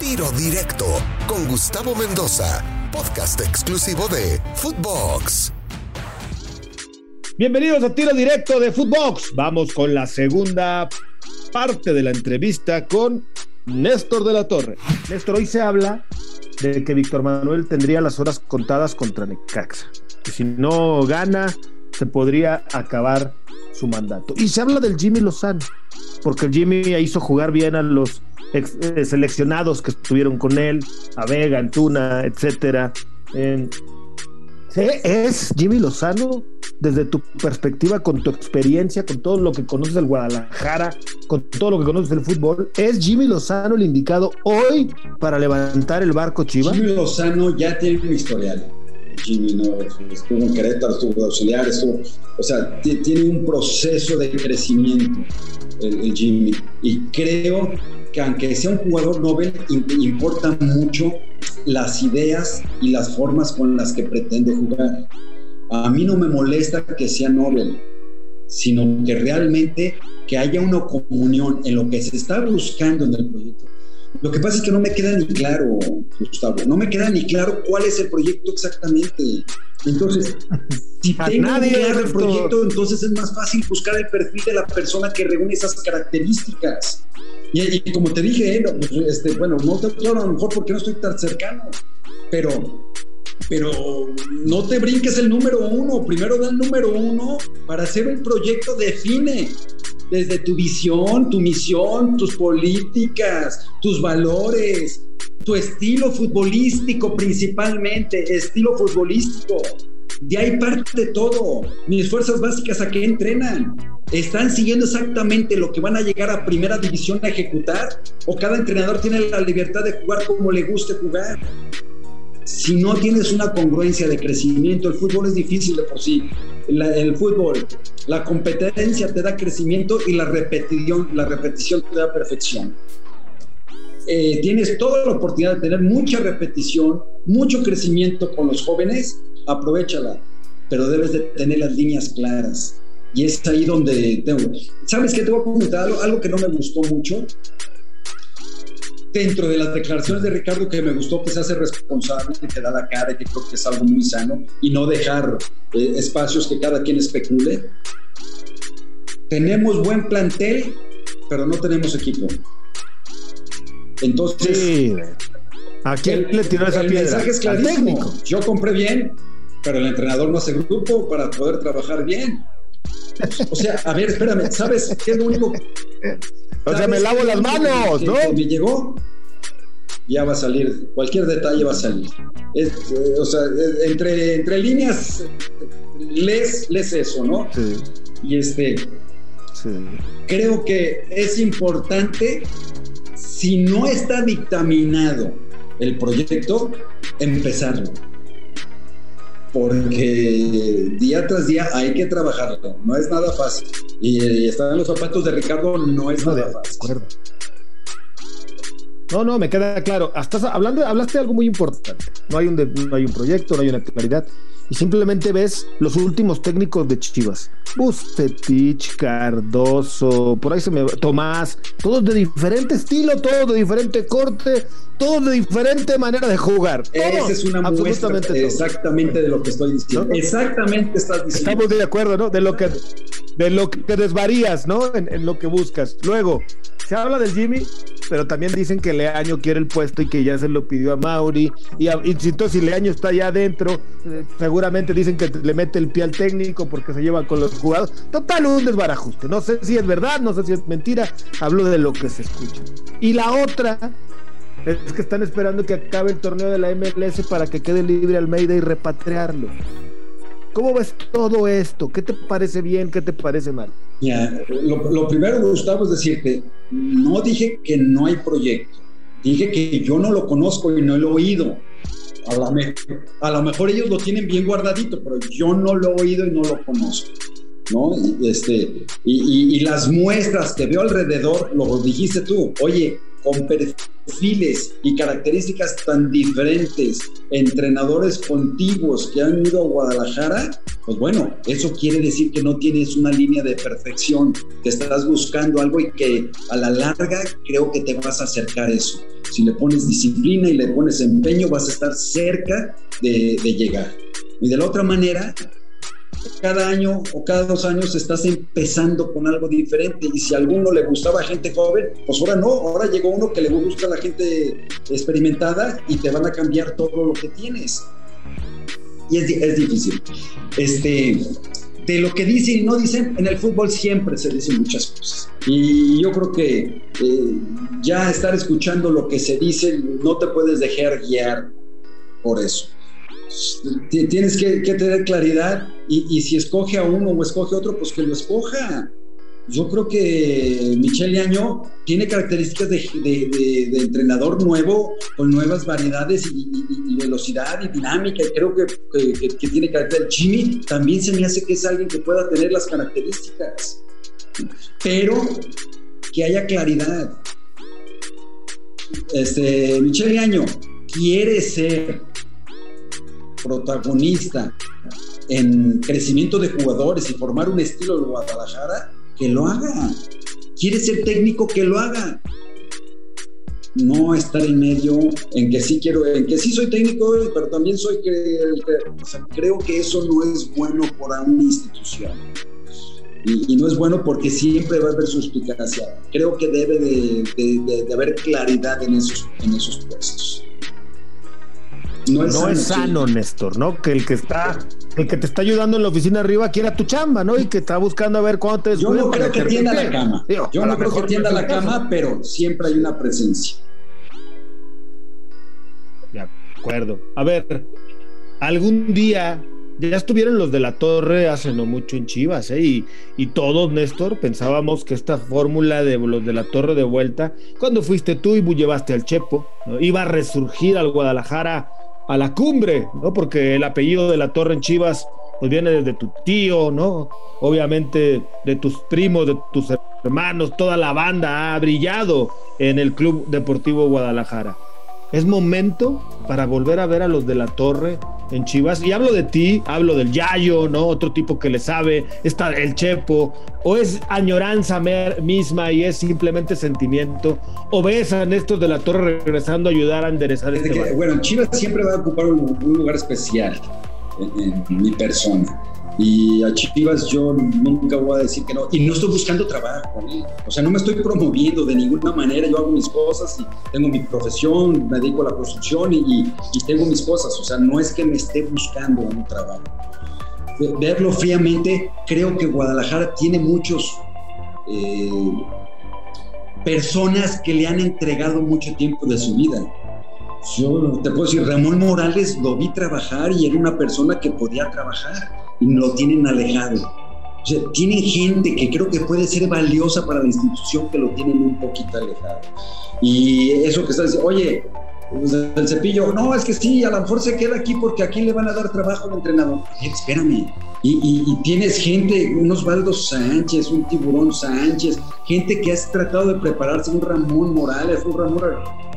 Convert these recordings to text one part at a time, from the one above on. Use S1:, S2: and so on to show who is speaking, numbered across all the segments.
S1: Tiro Directo con Gustavo Mendoza, podcast exclusivo de Footbox.
S2: Bienvenidos a Tiro Directo de Footbox. Vamos con la segunda parte de la entrevista con Néstor de la Torre. Néstor, hoy se habla de que Víctor Manuel tendría las horas contadas contra Necaxa. Que si no gana, se podría acabar su mandato. Y se habla del Jimmy Lozano, porque el Jimmy hizo jugar bien a los eh, seleccionados que estuvieron con él, a Vega, Antuna, etcétera. ¿Es Jimmy Lozano, desde tu perspectiva, con tu experiencia, con todo lo que conoces del Guadalajara, con todo lo que conoces del fútbol, ¿es Jimmy Lozano el indicado hoy para levantar el barco Chivas?
S3: Jimmy Lozano ya tiene un historial. Jimmy no estuvo en Querétaro, estuvo auxiliar, o sea, tiene un proceso de crecimiento el, Jimmy. Y creo que aunque sea un jugador Nobel, importan mucho las ideas y las formas con las que pretende jugar. A mí no me molesta que sea Nobel, sino que realmente que haya una comunión en lo que se está buscando en el proyecto. Lo que pasa es que no me queda ni claro, Gustavo, no me queda ni claro cuál es el proyecto exactamente. Entonces, si tengo claro el proyecto, entonces es más fácil buscar el perfil de la persona que reúne esas características. Y, como te dije, eh, pues, este, bueno, no te claro a lo mejor porque no estoy tan cercano, pero, pero no te brinques el número uno. Primero da el número uno para hacer un proyecto, define desde tu visión, tu misión, tus políticas, tus valores, tu estilo futbolístico principalmente, estilo futbolístico. De ahí parte todo. Mis fuerzas básicas a qué entrenan. ¿Están siguiendo exactamente lo que van a llegar a primera división a ejecutar? ¿O cada entrenador tiene la libertad de jugar como le guste jugar? Si no tienes una congruencia de crecimiento, el fútbol es difícil de por sí. El fútbol, la competencia te da crecimiento y la repetición, la repetición te da perfección. Eh, tienes toda la oportunidad de tener mucha repetición, mucho crecimiento con los jóvenes, aprovechala, pero debes de tener las líneas claras. Y es ahí donde tengo. ¿Sabes qué? Te voy a comentar algo, algo que no me gustó mucho. Dentro de las declaraciones de Ricardo, que me gustó que se hace responsable, que da la cara, que creo que es algo muy sano, y no dejar eh, espacios que cada quien especule. Tenemos buen plantel, pero no tenemos equipo. Entonces, sí.
S2: ¿a quién le tiró esa
S3: el
S2: piedra?
S3: mensaje es clarísimo. Yo compré bien, pero el entrenador no hace grupo para poder trabajar bien. O sea, a ver, espérame, ¿sabes qué es lo único?
S2: O sea, me lavo las manos, ¿no?
S3: me llegó, ya va a salir, cualquier detalle va a salir. Eh, o sea, entre, entre líneas, lees, lees eso, ¿no? Sí. Y este, sí. creo que es importante, si no está dictaminado el proyecto, empezarlo porque día tras día hay que trabajarlo, no es nada fácil. Y estar en los zapatos de Ricardo no es nada fácil.
S2: No, no, me queda claro. Hasta hablando, hablaste de algo muy importante. No hay un, no hay un proyecto, no hay una claridad y simplemente ves los últimos técnicos de Chivas. Bustetich, Cardoso, por ahí se me Tomás, todos de diferente estilo, todos de diferente corte, todos de diferente manera de jugar.
S3: Esa es una muestra exactamente de lo que estoy diciendo. Exactamente estás diciendo.
S2: Estamos de acuerdo, ¿no? De lo que de lo que desvarías, ¿no? En, en lo que buscas. Luego, se habla del Jimmy, pero también dicen que Leaño quiere el puesto y que ya se lo pidió a Mauri. Y, entonces, si Leaño está ya adentro, seguramente dicen que le mete el pie al técnico porque se lleva con los jugadores. Total, un desbarajuste. No sé si es verdad, no sé si es mentira. Hablo de lo que se escucha. Y la otra es que están esperando que acabe el torneo de la MLS para que quede libre Almeida y repatriarlo. ¿Cómo ves todo esto? ¿Qué te parece bien? ¿Qué te parece mal?
S3: lo, primero, Gustavo, es decirte, no dije que no hay proyecto, dije que yo no lo conozco y no lo he oído. A lo, a lo mejor ellos lo tienen bien guardadito, pero yo no lo he oído y no lo conozco. ¿no? Y, este, y, y, las muestras que veo alrededor, lo dijiste tú, oye, con perfiles y características tan diferentes, entrenadores contiguos que han ido a Guadalajara, pues bueno, eso quiere decir que no tienes una línea de perfección, que estás buscando algo y que a la larga creo que te vas a acercar a eso. Si le pones disciplina y le pones empeño, vas a estar cerca de, de llegar. Y de la otra manera, cada año o cada dos años estás empezando con algo diferente y si a alguno le gustaba gente joven, pues ahora no, ahora llegó uno que le gusta a la gente experimentada y te van a cambiar todo lo que tienes. Y es, es difícil. Este, de lo que dicen y no dicen, en el fútbol siempre se dicen muchas cosas. Y yo creo que eh, ya estar escuchando lo que se dice, no te puedes dejar guiar por eso tienes que, tener claridad y, si escoge a uno o escoge otro, pues que lo escoja. Yo creo que Michelle Año tiene características de, entrenador nuevo, con nuevas variedades y, velocidad y dinámica, y creo que, que, tiene carácter. Jimmy también se me hace que es alguien que pueda tener las características, pero que haya claridad. Este, Michelle Año quiere ser protagonista en crecimiento de jugadores y formar un estilo de Guadalajara, que lo haga. Quiere ser técnico, que lo haga. No estar en medio en que sí quiero, en que sí soy técnico, pero también soy que, creo que eso no es bueno para una institución. Y, no es bueno porque siempre va a haber suspicacia. Creo que debe de, haber claridad en esos, en esos puestos.
S2: No es, sano, Néstor, ¿no? Que el que está, el que te está ayudando en la oficina arriba quiera tu chamba, ¿no? Y que está buscando a ver cuándo te
S3: Yo no creo que tienda la cama. Yo no creo que tienda la cama, pero siempre hay una presencia.
S2: De acuerdo. A ver, algún día ya estuvieron los de la torre hace no mucho en Chivas, ¿eh? Y, y todos, Néstor, pensábamos que esta fórmula de los de la torre de vuelta, cuando fuiste tú y llevaste al Chepo, iba a resurgir al Guadalajara a la cumbre, ¿no? Porque el apellido de la Torre en Chivas pues viene desde tu tío, ¿no? Obviamente de tus primos, de tus hermanos, toda la banda ha brillado en el Club Deportivo Guadalajara. Es momento para volver a ver a los de la Torre en Chivas. Y hablo de ti, hablo del Yayo, ¿no? Otro tipo que le sabe, está el Chepo, o es añoranza misma y es simplemente sentimiento, o ves a Néstor de la Torre regresando a ayudar a enderezar este
S3: Bueno, Chivas siempre va a ocupar un, lugar especial en mi persona y a Chivas yo nunca voy a decir que no. Y no estoy buscando trabajo, ¿eh? o sea, no me estoy promoviendo de ninguna manera. Yo hago mis cosas y tengo mi profesión, me dedico a la construcción y, tengo mis cosas. O sea, no es que me esté buscando un trabajo. verlo fríamente, creo que Guadalajara tiene muchos eh, personas que le han entregado mucho tiempo de su vida. Yo te puedo decir, Ramón Morales lo vi trabajar y era una persona que podía trabajar y lo tienen alejado. O sea, tienen gente que creo que puede ser valiosa para la institución que lo tienen un poquito alejado. Y eso que está diciendo, oye, pues, el cepillo, no, es que sí, a lo mejor se queda aquí porque aquí le van a dar trabajo al entrenador. espérame. Y, y, tienes gente, un Osvaldo Sánchez, un Tiburón Sánchez, gente que has tratado de prepararse, un Ramón Morales, un Ramón.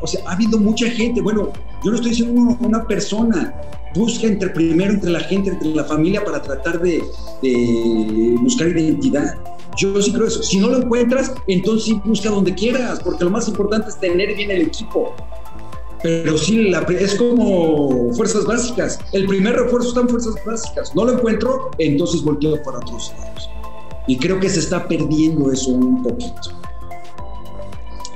S3: O sea, ha habido mucha gente. Bueno, yo no estoy diciendo una persona, busca entre primero entre la gente, entre la familia para tratar de, buscar identidad. Yo sí creo eso. Si no lo encuentras, entonces sí busca donde quieras, porque lo más importante es tener bien el equipo. Pero sí, la, es como fuerzas básicas. El primer refuerzo está en fuerzas básicas. No lo encuentro, entonces volteo para otros lados. Y creo que se está perdiendo eso un poquito.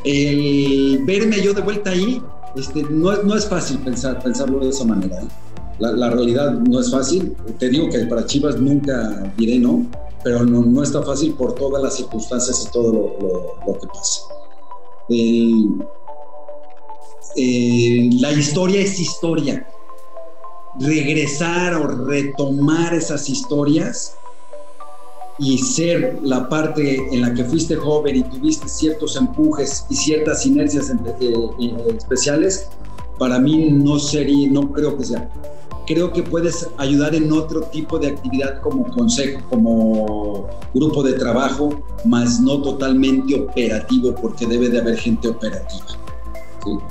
S3: El verme yo de vuelta ahí, este, no, no es fácil pensar, pensarlo de esa manera. ¿eh? La, realidad no es fácil. Te digo que para Chivas nunca diré no, pero no, no está fácil por todas las circunstancias y todo lo, que pasa. la historia es historia. Regresar o retomar esas historias y ser la parte en la que fuiste joven y tuviste ciertos empujes y ciertas inercias eh, eh, especiales, para mí no sería, no creo que sea creo que puedes ayudar en otro tipo de actividad como consejo, como grupo de trabajo, más no totalmente operativo, porque debe de haber gente operativa.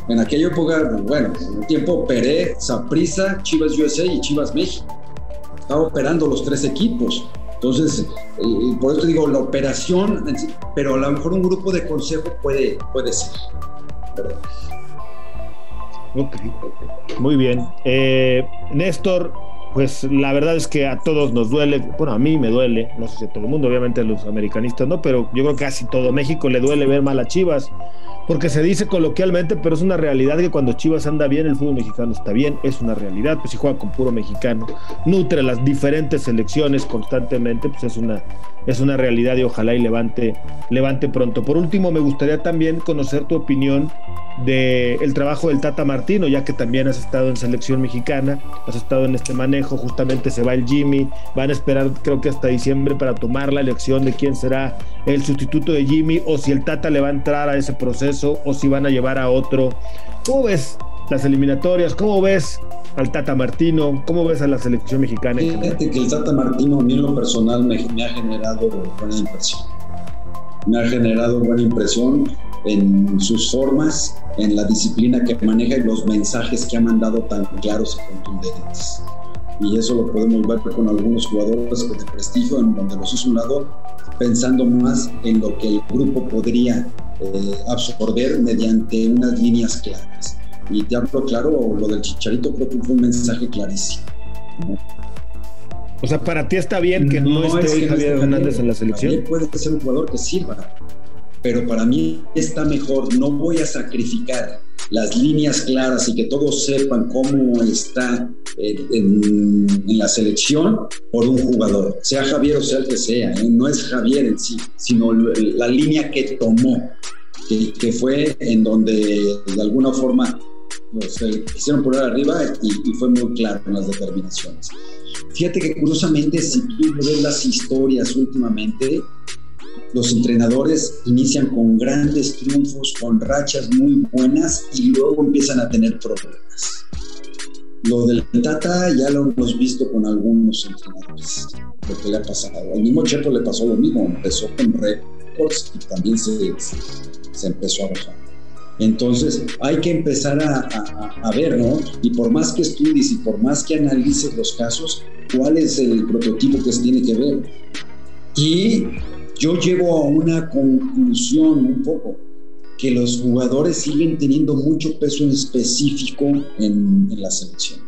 S3: En aquella época, bueno, en el tiempo operé Saprisa, Chivas USA y Chivas México. Estaba operando los tres equipos. Entonces, eh, por eso digo, la operación, pero a lo mejor un grupo de consejo puede, puede ser.
S2: Ok, muy bien. Eh, Néstor, pues la verdad es que a todos nos duele, bueno, a mí me duele, no sé si a todo el mundo, obviamente a los americanistas no, pero yo creo que casi todo México le duele ver mal a Chivas, porque se dice coloquialmente, pero es una realidad que cuando Chivas anda bien, el fútbol mexicano está bien, es una realidad, pues si juega con puro mexicano, nutre las diferentes selecciones constantemente, pues es una, es una realidad y ojalá y levante, levante pronto. Por último, me gustaría también conocer tu opinión del el trabajo del Tata Martino, ya que también has estado en selección mexicana, has estado en este manejo, justamente se va el Jimmy, van a esperar creo que hasta diciembre para tomar la elección de quién será el sustituto de Jimmy o si el Tata le va a entrar a ese proceso o si van a llevar a otro. ¿Cómo ves las eliminatorias? ¿Cómo ves al Tata Martino? ¿Cómo ves a la selección mexicana?
S3: Fíjate que el Tata Martino a mí lo personal me, me ha generado buena impresión. Me ha generado buena impresión en sus formas, en la disciplina que maneja y los mensajes que ha mandado tan claros y contundentes. Y eso lo podemos ver con algunos jugadores de prestigio, en donde los hizo un lado pensando más en lo que el grupo podría eh, absorber mediante unas líneas claras. Y te hablo claro, lo del Chicharito creo que fue un mensaje clarísimo.
S2: O sea, para ti está bien que no, esté hoy Javier Hernández en la selección.
S3: Puede ser un jugador que sirva, pero para mí está mejor. No voy a sacrificar las líneas claras y que todos sepan cómo está en, la selección por un jugador, sea Javier o sea el que sea. ¿eh? No es Javier en sí, sino la línea que tomó, que, fue en donde de alguna forma se quisieron poner arriba y, y fue muy claro en las determinaciones. Fíjate que curiosamente, si tú ves las historias últimamente, los entrenadores inician con grandes triunfos, con rachas muy buenas y luego empiezan a tener problemas. Lo del Tata ya lo hemos visto con algunos entrenadores, lo que le ha pasado. Al mismo Chepo le pasó lo mismo, empezó con récords y también se, se empezó a bajar. Entonces hay que empezar a, a, ver, ¿no? Y por más que estudies y por más que analices los casos, ¿cuál es el prototipo que se tiene que ver? Y yo llevo a una conclusión un poco, que los jugadores siguen teniendo mucho peso en específico en, en la selección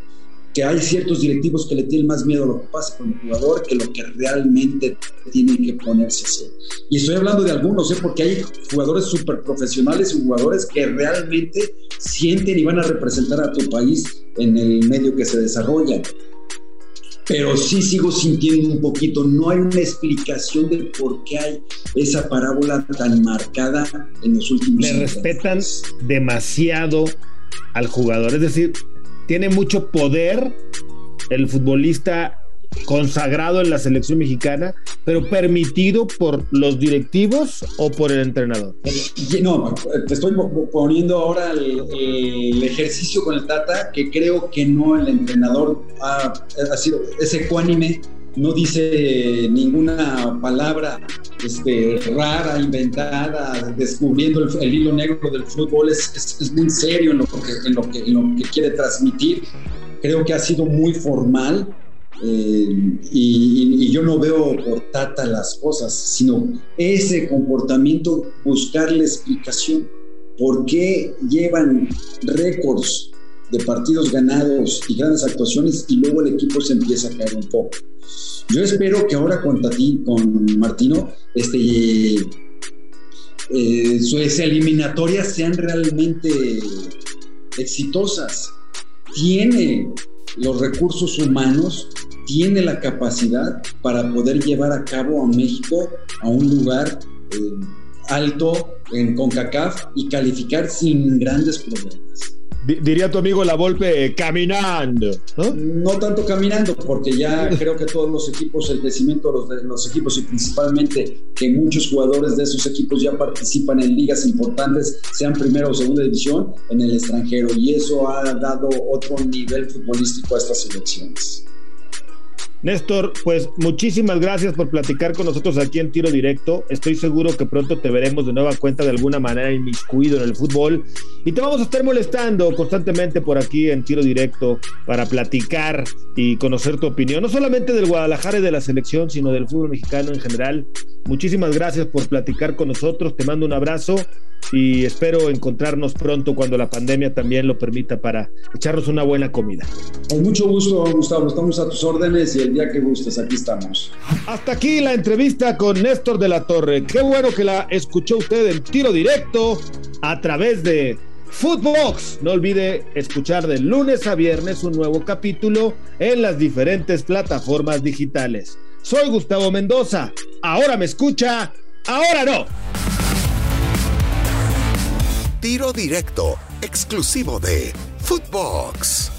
S3: que hay ciertos directivos que le tienen más miedo a lo que pasa con el jugador que lo que realmente tiene que ponerse a hacer. Y estoy hablando de algunos, ¿eh? porque hay jugadores súper profesionales y jugadores que realmente sienten y van a representar a tu país en el medio que se desarrolla. Pero sí sigo sintiendo un poquito, no hay una explicación de por qué hay esa parábola tan marcada en los últimos
S2: años. Le respetan demasiado al jugador, es decir, tiene mucho poder el futbolista consagrado en la selección mexicana, pero permitido por los directivos o por el entrenador.
S3: No, te estoy poniendo ahora el, ejercicio con el Tata, que creo que no el entrenador ha, ha sido ese ecuánime no dice ninguna palabra este, rara, inventada, descubriendo el, hilo negro del fútbol, es, es, muy serio en lo, que, en, lo que, en lo que quiere transmitir. Creo que ha sido muy formal eh, y, y, yo no veo por tata las cosas, sino ese comportamiento, buscarle explicación. ¿Por qué llevan récords de partidos ganados y grandes actuaciones y luego el equipo se empieza a caer un poco. Yo espero que ahora con, Tati, con Martino este, eh, sus eliminatorias sean realmente exitosas. Tiene los recursos humanos, tiene la capacidad para poder llevar a cabo a México a un lugar eh, alto en CONCACAF y calificar sin grandes problemas
S2: diría tu amigo La Volpe, eh, caminando. ¿no?
S3: ¿no? tanto caminando, porque ya creo que todos los equipos, el crecimiento de los, equipos y principalmente que muchos jugadores de esos equipos ya participan en ligas importantes, sean primera o segunda división, en el extranjero. Y eso ha dado otro nivel futbolístico a estas selecciones.
S2: Néstor, pues muchísimas gracias por platicar con nosotros aquí en Tiro Directo. Estoy seguro que pronto te veremos de nueva cuenta de alguna manera inmiscuido en el fútbol y te vamos a estar molestando constantemente por aquí en Tiro Directo para platicar y conocer tu opinión, no solamente del Guadalajara y de la selección, sino del fútbol mexicano en general. Muchísimas gracias por platicar con nosotros, te mando un abrazo y espero encontrarnos pronto cuando la pandemia también lo permita para echarnos una buena comida.
S3: Con mucho gusto, Gustavo, estamos a tus órdenes y el día que gustes, aquí estamos.
S2: Hasta aquí la entrevista con Néstor de la Torre. Qué bueno que la escuchó usted en tiro directo a través de Footbox. No olvide escuchar de lunes a viernes un nuevo capítulo en las diferentes plataformas digitales. Soy Gustavo Mendoza. Ahora me escucha, ahora no.
S1: Tiro directo, exclusivo de Footbox.